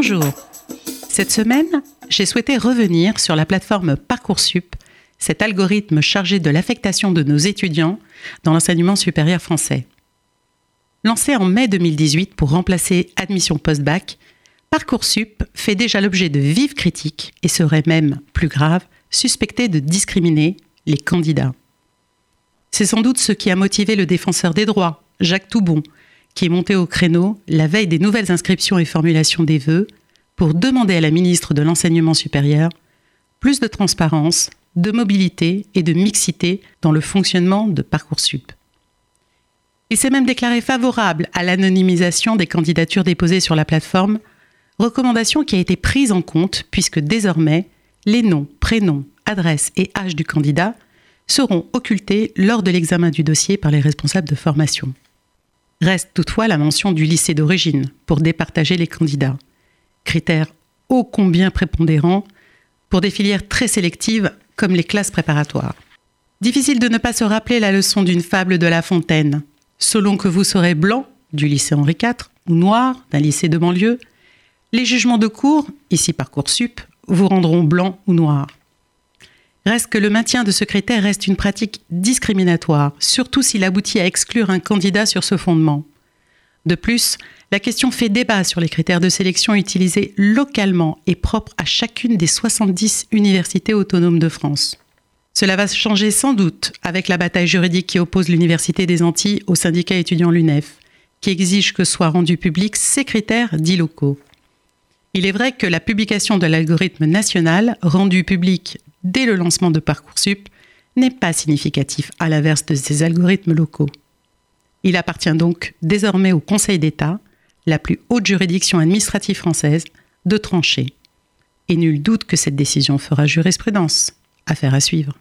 Bonjour. Cette semaine, j'ai souhaité revenir sur la plateforme Parcoursup, cet algorithme chargé de l'affectation de nos étudiants dans l'enseignement supérieur français. Lancé en mai 2018 pour remplacer Admission Post-Bac, Parcoursup fait déjà l'objet de vives critiques et serait même, plus grave, suspecté de discriminer les candidats. C'est sans doute ce qui a motivé le défenseur des droits, Jacques Toubon, qui est monté au créneau la veille des nouvelles inscriptions et formulations des vœux pour demander à la ministre de l'Enseignement supérieur plus de transparence, de mobilité et de mixité dans le fonctionnement de Parcoursup. Il s'est même déclaré favorable à l'anonymisation des candidatures déposées sur la plateforme, recommandation qui a été prise en compte puisque désormais, les noms, prénoms, adresses et âge du candidat seront occultés lors de l'examen du dossier par les responsables de formation. Reste toutefois la mention du lycée d'origine pour départager les candidats, critère ô combien prépondérant pour des filières très sélectives comme les classes préparatoires. Difficile de ne pas se rappeler la leçon d'une fable de La Fontaine. Selon que vous serez blanc du lycée Henri IV ou noir d'un lycée de banlieue, les jugements de cours, ici Parcoursup, vous rendront blanc ou noir. Reste que le maintien de ce critère reste une pratique discriminatoire, surtout s'il aboutit à exclure un candidat sur ce fondement. De plus, la question fait débat sur les critères de sélection utilisés localement et propres à chacune des 70 universités autonomes de France. Cela va changer sans doute avec la bataille juridique qui oppose l'Université des Antilles au syndicat étudiant l'UNEF, qui exige que soient rendus publics ces critères dits locaux. Il est vrai que la publication de l'algorithme national, rendu public dès le lancement de Parcoursup n'est pas significatif à l'inverse de ces algorithmes locaux. Il appartient donc désormais au Conseil d'État, la plus haute juridiction administrative française, de trancher. Et nul doute que cette décision fera jurisprudence. Affaire à suivre.